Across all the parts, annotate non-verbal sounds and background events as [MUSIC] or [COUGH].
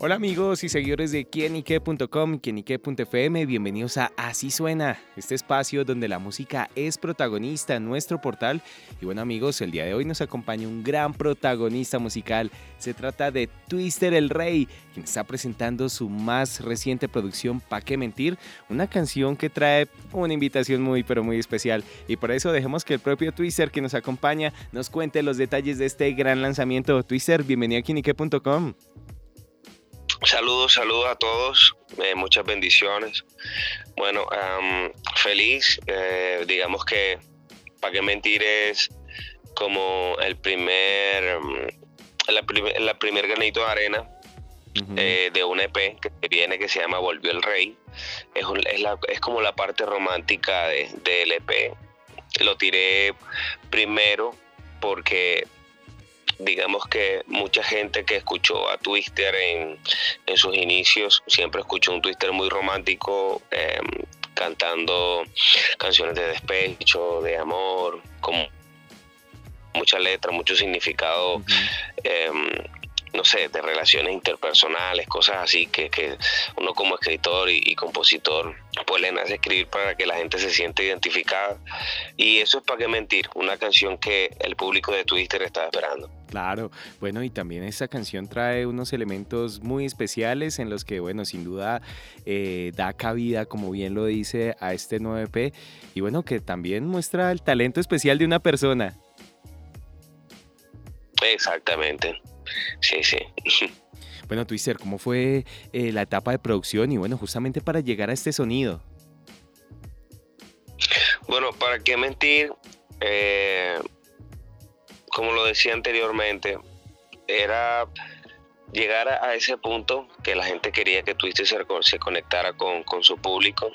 Hola amigos y seguidores de quienique.com quienique.fm, bienvenidos a Así Suena, este espacio donde la música es protagonista en nuestro portal. Y bueno amigos, el día de hoy nos acompaña un gran protagonista musical. Se trata de Twister el Rey, quien está presentando su más reciente producción, Pa' qué mentir, una canción que trae una invitación muy pero muy especial. Y por eso dejemos que el propio Twister que nos acompaña nos cuente los detalles de este gran lanzamiento. Twister, bienvenido a quienique.com. Saludos, saludos a todos, eh, muchas bendiciones. Bueno, feliz, eh, digamos que, para qué mentir, es como el primer, mm, la, la primer granito de arena eh, de un EP que viene que se llama Volvió el Rey. Es, es, la, es como la parte romántica del de, EP. Lo tiré primero porque digamos que mucha gente que escuchó a Twister en, sus inicios siempre escuchó un Twister muy romántico, em, cantando canciones de despecho, de amor, con mucha letra, mucho significado no sé, de relaciones interpersonales, cosas así que, que uno como escritor y, compositor pues le nace escribir para que la gente se siente identificada. Y eso es para qué mentir, una canción que el público de Twitter está esperando. Claro, bueno, y también esta canción trae unos elementos muy especiales en los que, bueno, sin duda eh, da cabida, como bien lo dice, a este 9P y bueno, que también muestra el talento especial de una persona. Exactamente. Sí, sí. [LAUGHS] Bueno, Twister, ¿cómo fue eh, la etapa de producción y bueno, justamente para llegar a este sonido? Bueno, para qué mentir, eh, como lo decía anteriormente, era llegar a, ese punto que la gente quería que Twister se, conectara con, su público.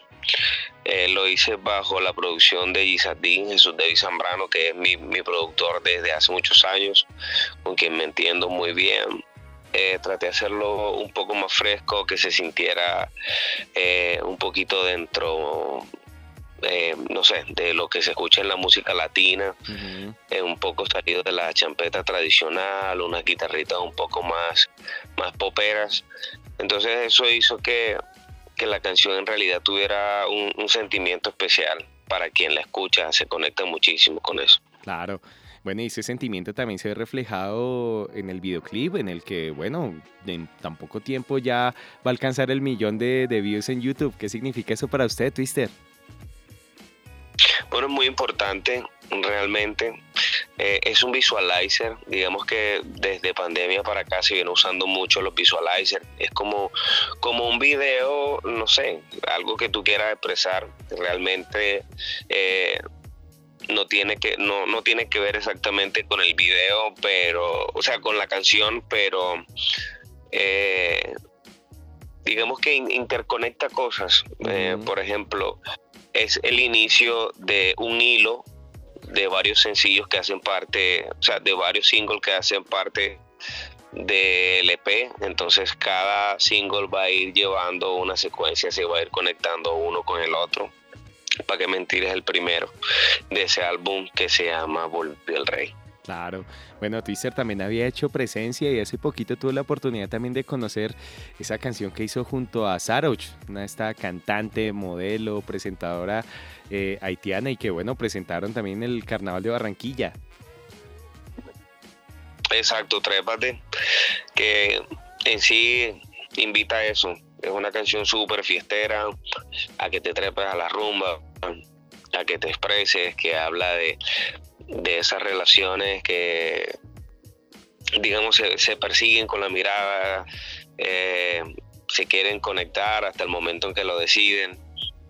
Eh, lo hice bajo la producción de Gisadín, Jesús David Zambrano, que es mi, productor desde hace muchos años, con quien me entiendo muy bien. Eh, traté de hacerlo un poco más fresco, que se sintiera eh, un poquito dentro, no sé, de lo que se escucha en la música latina, un poco salido de la champeta tradicional, unas guitarritas un poco más, más poperas. Entonces eso hizo que que la canción en realidad tuviera un, sentimiento especial para quien la escucha, se conecta muchísimo con eso. Claro. Bueno, y ese sentimiento también se ve reflejado en el videoclip, en el que, bueno, en tan poco tiempo ya va a alcanzar el millón de, de views en YouTube. ¿Qué significa eso para usted, Twister? Bueno, es muy importante realmente. Eh, es un visualizer, digamos que desde pandemia para acá se viene usando mucho los visualizers. Es como, como un video, no sé, algo que tú quieras expresar. Realmente eh, no tiene que no, no tiene que ver exactamente con el video, pero, o sea, con la canción, pero eh, digamos que interconecta cosas. por ejemplo, es el inicio de un hilo de varios sencillos que hacen parte, o sea, de varios singles que hacen parte del EP. Entonces cada single va a ir llevando una secuencia, se va a ir conectando uno con el otro. Para que mentir es el primero de ese álbum que se llama Volvió el Rey. Claro. Bueno, Twister también había hecho presencia y hace poquito tuve la oportunidad también de conocer esa canción que hizo junto a Saroch, una esta cantante, modelo, presentadora eh, haitiana y que bueno, presentaron también el Carnaval de Barranquilla. Exacto, Trépate, que en sí invita a eso. Es una canción súper fiestera, a que te trepes a la rumba, a que te expreses, que habla de, de esas relaciones que, digamos, se, persiguen con la mirada, eh, se quieren conectar hasta el momento en que lo deciden.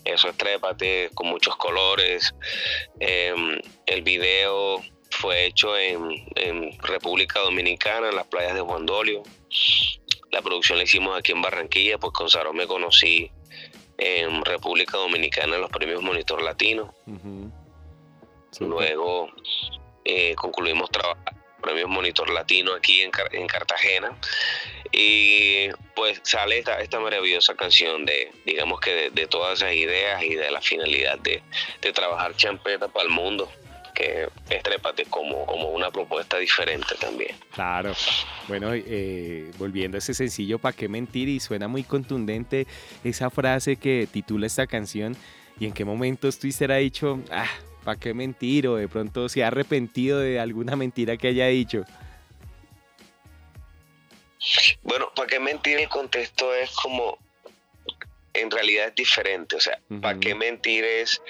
Eso es Trépate, con muchos colores. Em, el video fue hecho en, en, República Dominicana, en las playas de Juan Dolio. La producción la hicimos aquí en Barranquilla, pues con Saro me conocí en República Dominicana en los premios Monitor Latino. Luego eh, concluimos premios Monitor Latino aquí en, en Cartagena. Y pues sale esta, esta maravillosa canción de, digamos que de, todas esas ideas y de la finalidad de, de trabajar champeta para el mundo que es Trépate como, como una propuesta diferente también. Claro. Bueno, eh, volviendo a ese sencillo, ¿para qué mentir? Y suena muy contundente esa frase que titula esta canción. ¿Y en qué momentos Twister ha dicho, ah, ¿para qué mentir? O de pronto se ha arrepentido de alguna mentira que haya dicho. Bueno, ¿para qué mentir? El contexto es como, en realidad es diferente. O sea, ¿para qué mentir es...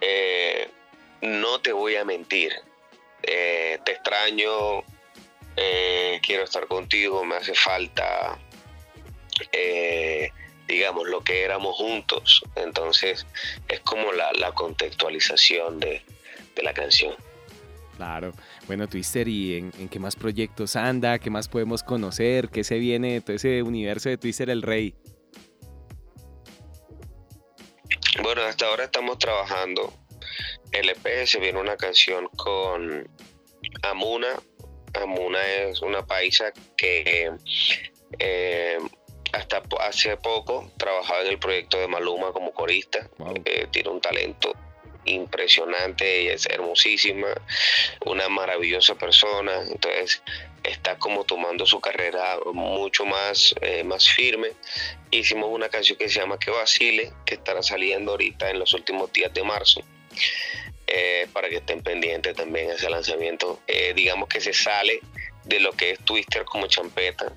Eh, no te voy a mentir. Eh, te extraño, eh, quiero estar contigo, me hace falta, eh, digamos, lo que éramos juntos. Entonces es como la, contextualización de, la canción. Claro. Bueno, Twister, ¿y en, en, qué más proyectos anda? ¿Qué más podemos conocer? ¿Qué se viene de todo ese universo de Twister el Rey? Bueno, hasta ahora estamos trabajando LP se viene una canción con Amuna. Amuna es una paisa que eh, hasta hace poco trabajaba en el proyecto de Maluma como corista. Eh, tiene un talento impresionante, ella es hermosísima, una maravillosa persona. Entonces está como tomando su carrera mucho más, eh, más firme. Hicimos una canción que se llama Que Vacile, que estará saliendo ahorita en los últimos días de marzo. Eh, para que estén pendientes también ese lanzamiento. Eh, digamos que se sale de lo que es Twister como champeta.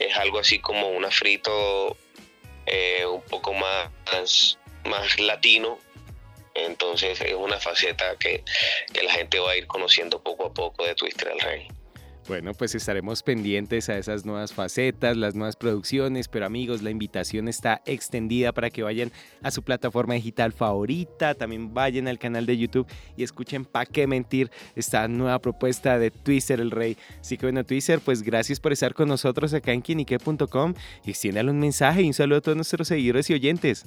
Es algo así como una frito eh, un poco más, más latino. Entonces es una faceta que, que la gente va a ir conociendo poco a poco de Twister el Rey. Bueno, pues estaremos pendientes a esas nuevas facetas, las nuevas producciones, pero amigos, la invitación está extendida para que vayan a su plataforma digital favorita, también vayan al canal de YouTube y escuchen Pa' qué mentir esta nueva propuesta de Twister el Rey. Así que bueno, Twister, pues gracias por estar con nosotros acá en quinique.com y extiéndale un mensaje y un saludo a todos nuestros seguidores y oyentes.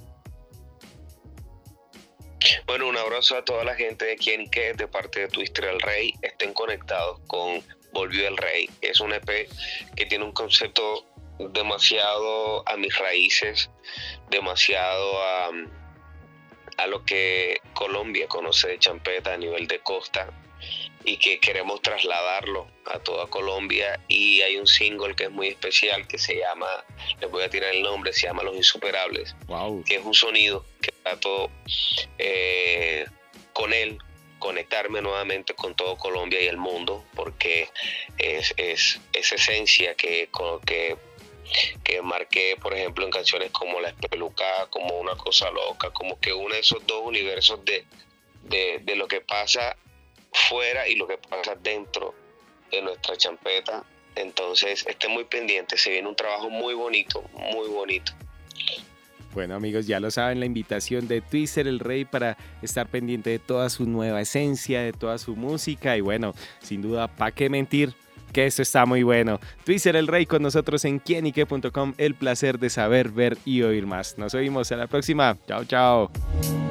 Bueno, un abrazo a toda la gente de Quienique de parte de Twister el Rey. Estén conectados con Volvió el Rey. Es un EP que tiene un concepto demasiado a mis raíces, demasiado a, a lo que Colombia conoce de champeta a nivel de costa y que queremos trasladarlo a toda Colombia y hay un single que es muy especial que se llama, les voy a tirar el nombre, se llama Los Insuperables, que es un sonido que trato eh, con él conectarme nuevamente con todo Colombia y el mundo, porque es, es, esencia que, que, que marqué, por ejemplo, en canciones como La Espeluca, como Una Cosa Loca, como que une esos dos universos de, de, lo que pasa fuera y lo que pasa dentro de nuestra champeta. Entonces, esté muy pendiente, se viene un trabajo muy bonito, muy bonito. Bueno amigos, ya lo saben, la invitación de Twister el Rey para estar pendiente de toda su nueva esencia, de toda su música y bueno, sin duda, ¿para qué mentir? Que esto está muy bueno. Twister el Rey con nosotros en quienique.com, el placer de saber, ver y oír más. Nos oímos a la próxima. Chao, chao.